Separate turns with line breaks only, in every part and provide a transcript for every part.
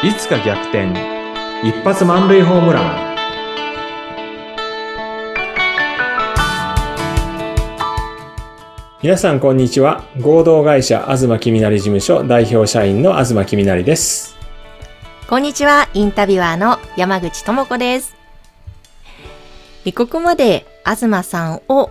いつか逆転。一発満塁ホームラン。皆さんこんにちは。合同会社東きみなり事務所代表社員の東きみなりです。
こんにちは、インタビュアーの山口智子です。ここまで東さんを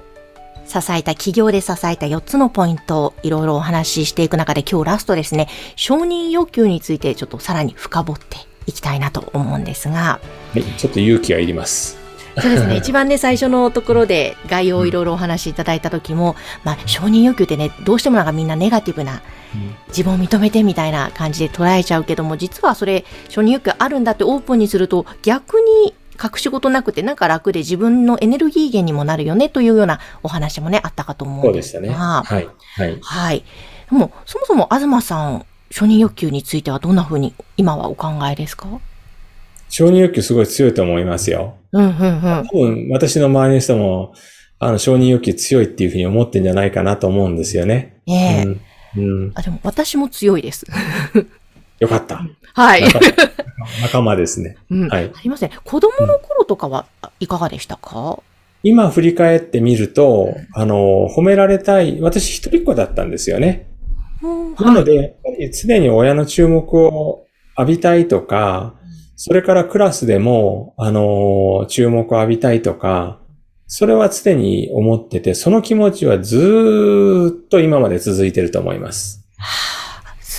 支えた、企業で支えた4つのポイントをいろいろお話ししていく中で今日ラストですね、承認欲求についてちょっとさらに深掘っていきたいなと思うんですが、
はい、ちょっと勇気がいります。
そうですね。一番ね、最初のところで概要をいろいろお話しいただいた時も、まあ、承認欲求ってね、どうしてもなんかみんなネガティブな、自分を認めてみたいな感じで捉えちゃうけども、実はそれ、承認欲求あるんだってオープンにすると、逆に隠し事なくてなんか楽で自分のエネルギー源にもなるよねというようなお話もね、あったかと思
そう
うんです
でしたね。
が、
はい。はい。
はい。でも、そもそも東さん、承認欲求についてはどんな風に今はお考えですか？
承認欲求すごい強いと思いますよ。
うん、うん、うん。
多分私の周りの人もあの承認欲求強いっていうふうに思ってんじゃないかなと思うんですよね。
ええ。
うん。うん、
あ、でも私も強いです。
よかった。
はい。
仲間 ですね。
うん
はい
ありますね。子供の頃とかはいかがでしたか、
今振り返ってみると、あの、褒められたい、私一人っ子だったんですよね。
うん
なので、やっぱり常に親の注目を浴びたいとか、それからクラスでも、あの、注目を浴びたいとか、それは常に思ってて、その気持ちはずーっと今まで続いてると思います。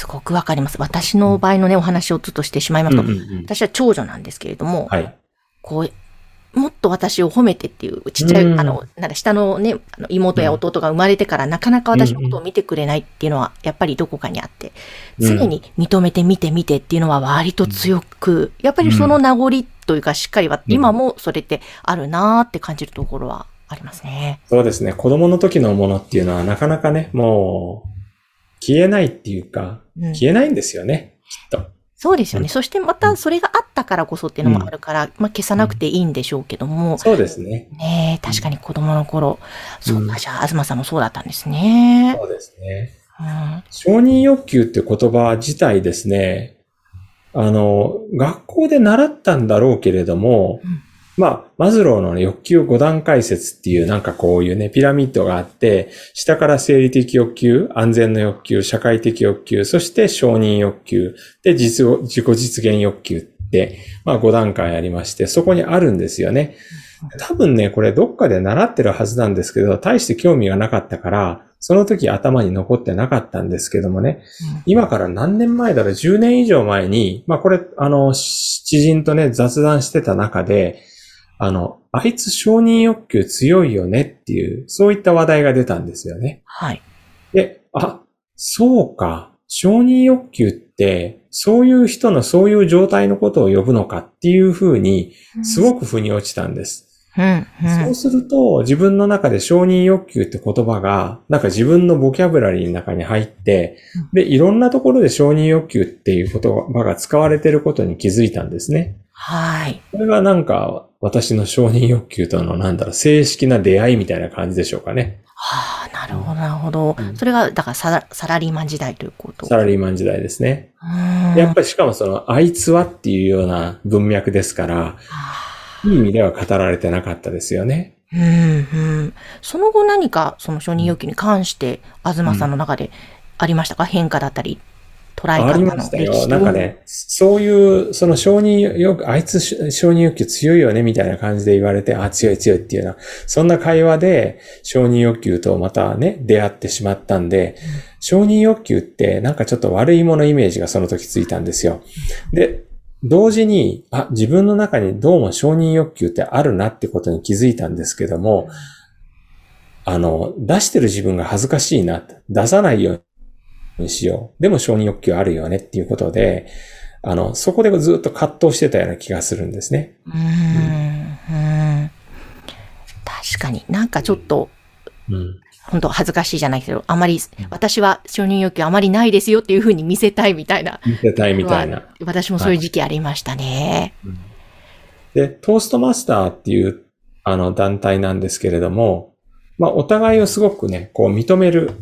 ごくわかります。私の場合のね、お話をずっとしてしまいますと、
うんうんうん
私は長女なんですけれども、
はい。
こう、もっと私を褒めてっていう、ちっちゃい、
うん
あの、なんだ、下のね、あの妹や弟が生まれてから、なかなか私のことを見てくれないっていうのは、やっぱりどこかにあって、
うん
常に認めて見て見てっていうのは割と強く、やっぱりその名残というか、しっかりは、
うん
今もそれってあるなーって感じるところはありますね。
そうですね。子供の時のものっていうのはなかなかね、もう、消えないっていうか、
うん
消えないんですよね、きっと。
そうですよね。
うん
そしてまたそれがあったからこそっていうのもあるから、まあ消さなくていいんでしょうけども、
そうですね。
ねえ、確かに子供の頃、そうか、
うん
じゃあ、東さんもそうだったんですね。
そうですね。
うん、
承認欲求って言葉自体ですね、あの、学校で習ったんだろうけれども、
うん
まあ、マズローのね欲求5段階説っていうなんかこういうね、ピラミッドがあって、下から生理的欲求、安全の欲求、社会的欲求、そして承認欲求、で、実を自己実現欲求って、まあ5段階ありまして、そこにあるんですよね。多分ね、これどっかで習ってるはずなんですけど、大して興味がなかったから、その時頭に残ってなかったんですけどもね、今から何年前だろう、10年以上前に、まあこれ、あの、し知人とね、雑談してた中で、あの、あいつ承認欲求強いよねっていう、そういった話題が出たんですよね。
はい。
で、あ、そうか、承認欲求って、そういう人のそういう状態のことを呼ぶのかっていうふうに、すごく腑に落ちたんです。
うん、うん。
そうすると、自分の中で承認欲求って言葉が、なんか自分のボキャブラリーの中に入って、で、いろんなところで承認欲求っていう言葉が使われていることに気づいたんですね。
はい。
これがなんか、私の承認欲求との、なんだろう、正式な出会いみたいな感じでしょうかね。
はあ、なるほど、なるほど。
うん
それが、だからサラ、サラリーマン時代ということ？
サラリーマン時代ですね。
うん
やっぱりしかもその、あいつはっていうような文脈ですから、
はい
い意味では語られてなかったですよね。
うん、うん。その後何か、その承認欲求に関して、東さんの中でありましたか？変化だったり、捉え
あり
方の
ましたよ。なんか。ね、そういう、その承認欲、あいつし承認欲求強いよねみたいな感じで言われて、あ、強い強いっていうような、そんな会話で承認欲求とまたね、出会ってしまったんで、承認欲求ってなんかちょっと悪いものイメージがその時ついたんですよ。で、同時に、あ、自分の中にどうも承認欲求ってあるなってことに気づいたんですけども、あの、出してる自分が恥ずかしいな、出さないようにしよう。でも承認欲求あるよねっていうことで、あの、そこでずっと葛藤してたような気がするんですね。
うん、うん。確かになんかちょっと、
うん。
本当恥ずかしいじゃないけど、あまり、私は承認欲求あまりないですよっていうふうに見せたいみたいな。
見せたいみたいな。
私もそういう時期ありましたね。
で、トーストマスターっていう、あの、団体なんですけれども、まあ、お互いをすごくね、こう認める、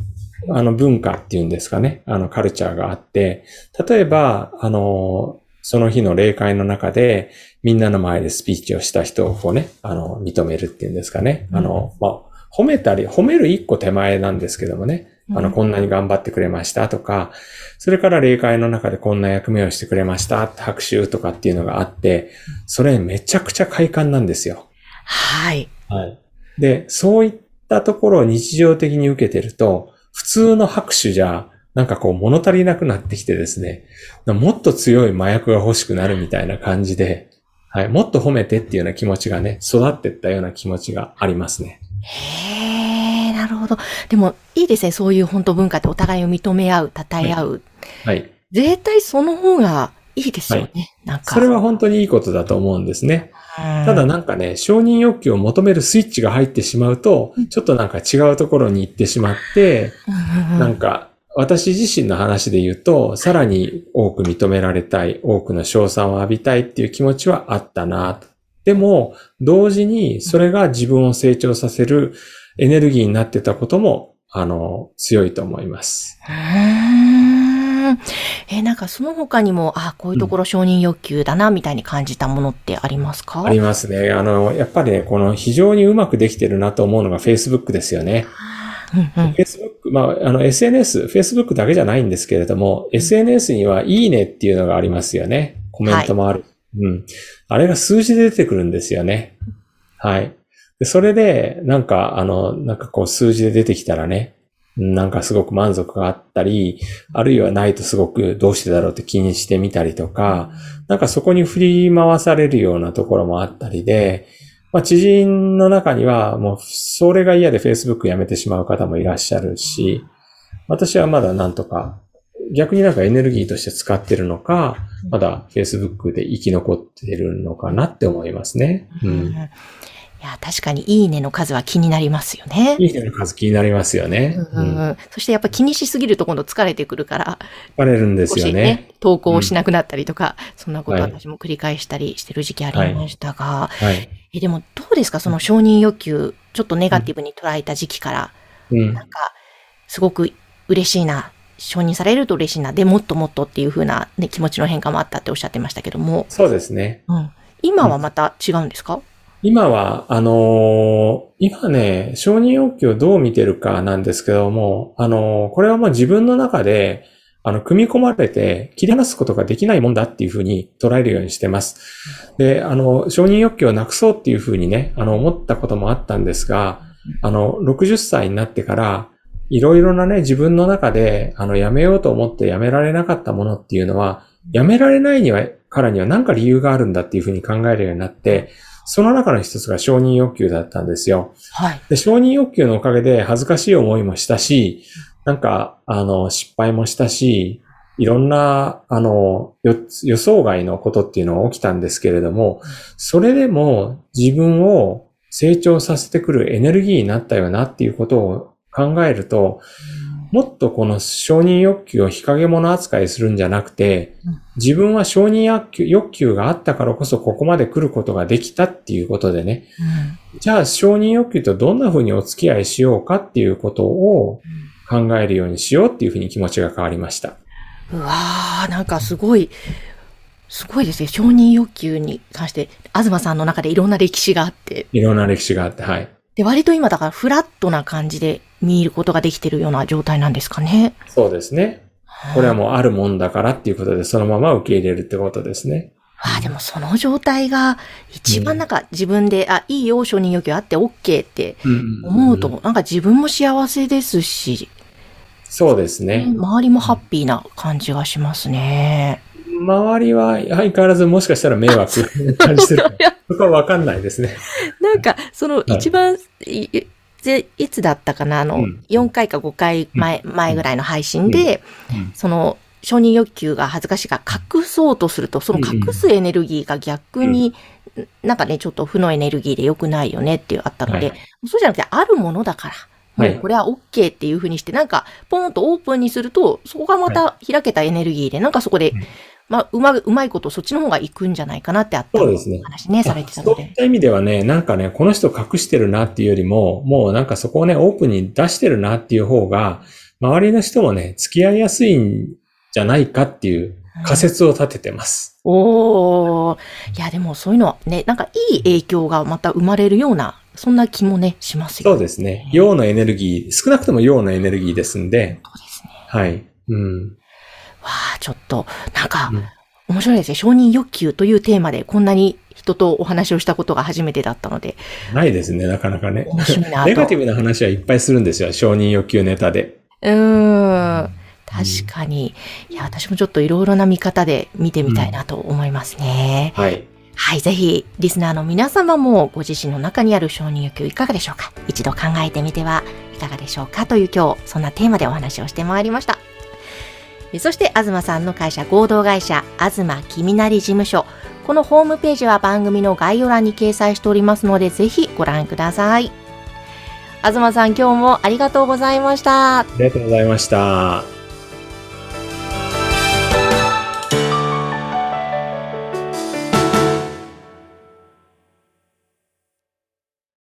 あの、文化っていうんですかね、あの、カルチャーがあって、例えば、あの、その日の霊会の中で、みんなの前でスピーチをした人をこうね、あの、認めるっていうんですかね。あの、まあ、褒めたり、褒める一個手前なんですけどもね。あの、こんなに頑張ってくれましたとか、それから霊界の中でこんな役目をしてくれましたって拍手とかっていうのがあって、それめちゃくちゃ快感なんですよ。
はい。
はい。で、そういったところを日常的に受けてると、普通の拍手じゃ、なんかこう物足りなくなってきてですね、もっと強い麻薬が欲しくなるみたいな感じで、はい、もっと褒めてっていうような気持ちがね、育ってったような気持ちがありますね。
へえ、なるほど。でも、いいですね。そういう本当文化ってお互いを認め合う、称え合う。
はい。
絶対その方がいいですよね。なんか。
それは本当にいいことだと思うんですね。ただなんかね、承認欲求を求めるスイッチが入ってしまうと、ちょっとなんか違うところに行ってしまって、なんか私自身の話で言うと、さらに多く認められたい、多くの賞賛を浴びたいっていう気持ちはあったなと。でも、同時にそれが自分を成長させるエネルギーになってたことも、あの、強いと思います。
えーなんかその他にも、あこういうところ承認欲求だな、みたいに感じたものってありますか？
ありますね。あの、やっぱりね、この非常にうまくできてるなと思うのが Facebook ですよね。
うんうん。
Facebook、まあ、あの SNS、Facebook だけじゃないんですけれども、SNS にはいいねっていうのがありますよね。コメントもある。うん。あれが数字で出てくるんですよね。はい。でそれで、なんか、あの、なんかこう数字で出てきたらね、なんかすごく満足があったり、あるいはないとすごくどうしてだろうって気にしてみたりとか、なんかそこに振り回されるようなところもあったりで、まあ、知人の中にはもうそれが嫌で Facebook やめてしまう方もいらっしゃるし、私はまだなんとか、逆になんかエネルギーとして使ってるのか、まだ Facebook で生き残ってるのかなって思いますね。う
うん
ん。
いや、確かにいいねの数は気になりますよね。
いいねの数気になりますよね。
うんうん
うん。
うんそしてやっぱ気にしすぎると今度疲れてくるから、
バレるんですよね。
ね、投稿しなくなったりとか、そんなこと
はい
私も繰り返したりしてる時期ありましたが、
はい。
えでもどうですか？その承認欲求、ちょっとネガティブに捉えた時期から、
うん。
なんか、すごく嬉しいな、承認されると嬉しいな、でもっともっとっていう風な、ね、気持ちの変化もあったっておっしゃってましたけども、
そうですね。
うん、今はまた違うんですか、
今は、あのー今ね、承認欲求をどう見てるかなんですけども、あのーこれはもう自分の中で、あの、組み込まれて切り離すことができないもんだっていうふうに捉えるようにしてます。で、あの、承認欲求をなくそうっていうふうにね、あの、思ったこともあったんですが、あの、60歳になってから、いろいろなね、自分の中で、あの、やめようと思ってやめられなかったものっていうのは、やめられないには、からには何か理由があるんだっていうふうに考えるようになって、その中の一つが承認欲求だったんですよ。
はい。
で、承認欲求のおかげで恥ずかしい思いもしたし、なんか、あの、失敗もしたし、いろんな、あの、予予想外のことっていうのが起きたんですけれども、それでも自分を成長させてくるエネルギーになったよなっていうことを考えると、もっとこの承認欲求を日陰者扱いするんじゃなくて
うん、
自分は承認欲求欲求があったからこそここまで来ることができたっていうことでね、じゃあ承認欲求とどんな風にお付き合いしようかっていうことを考えるようにしようっていう風に気持ちが変わりました。
うわー、なんかすごい、すごいですね。承認欲求に関して、東さんの中でいろんな歴史があって、
いろんな歴史があって、はい。
で、割と今だからフラットな感じで見ることができてるような状態なんですかね。
そうですね。これはもうあるもんだからっていうことで、そのまま受け入れるってことですね。
わあ、でもその状態が一番なんか自分で、あ、いいよ、承認欲求あって OK って思うと、なんか自分も幸せですし、
そうですね。
周りもハッピーな感じがしますね。
周りは相変わらずもしかしたら迷惑感じてるか。そこはわかんないですね。
なんか、その一番、いいぜいつだったかなあの、
うん。
4回か5回前、前ぐらいの配信で、
うん。
その、承認欲求が恥ずかしいから隠そうとすると、その隠すエネルギーが逆に、なんかね、ちょっと負のエネルギーで良くないよねっていうあったので、
はい
そうじゃなくて、あるものだから、
はい。
もうこれは OK っていうふうにして、なんか、ポンとオープンにすると、そこがまた開けたエネルギーで、なんかそこで
うん、
まあ、うま、うまいことそっちの方が行くんじゃないかなってあった
そうですね
話ね、されてたので。
そういった意味ではね、なんかね、この人隠してるなっていうよりも、もうなんかそこをね、オープンに出してるなっていう方が、周りの人もね、付き合いやすいんじゃないかっていう、仮説を立ててます。
おー。いや、でもそういうのはね、なんかいい影響がまた生まれるような、そんな気もね、しますよ
そうですね。陽のエネルギー、少なくとも陽のエネルギーですんで、
そうですね。
はい。うん。
わあ、ちょっと、なんか
うん、
面白いですね。承認欲求というテーマでこんなに人とお話をしたことが初めてだったので、
ないですね、なかなかね。
面白いなと。
ネガティブな話はいっぱいするんですよ。承認欲求ネタで。
うーん。確かに。いや、私もちょっといろいろな見方で見てみたいなと思いますね。
はい。
はい、ぜひ、リスナーの皆様もご自身の中にある承認欲求いかがでしょうか？一度考えてみてはいかがでしょうか？という今日、そんなテーマでお話をしてまいりました。そして、東さんの会社合同会社、東君なり事務所。このホームページは番組の概要欄に掲載しておりますので、ぜひご覧ください。東さん、今日もありがとうございました。
ありがとうございました。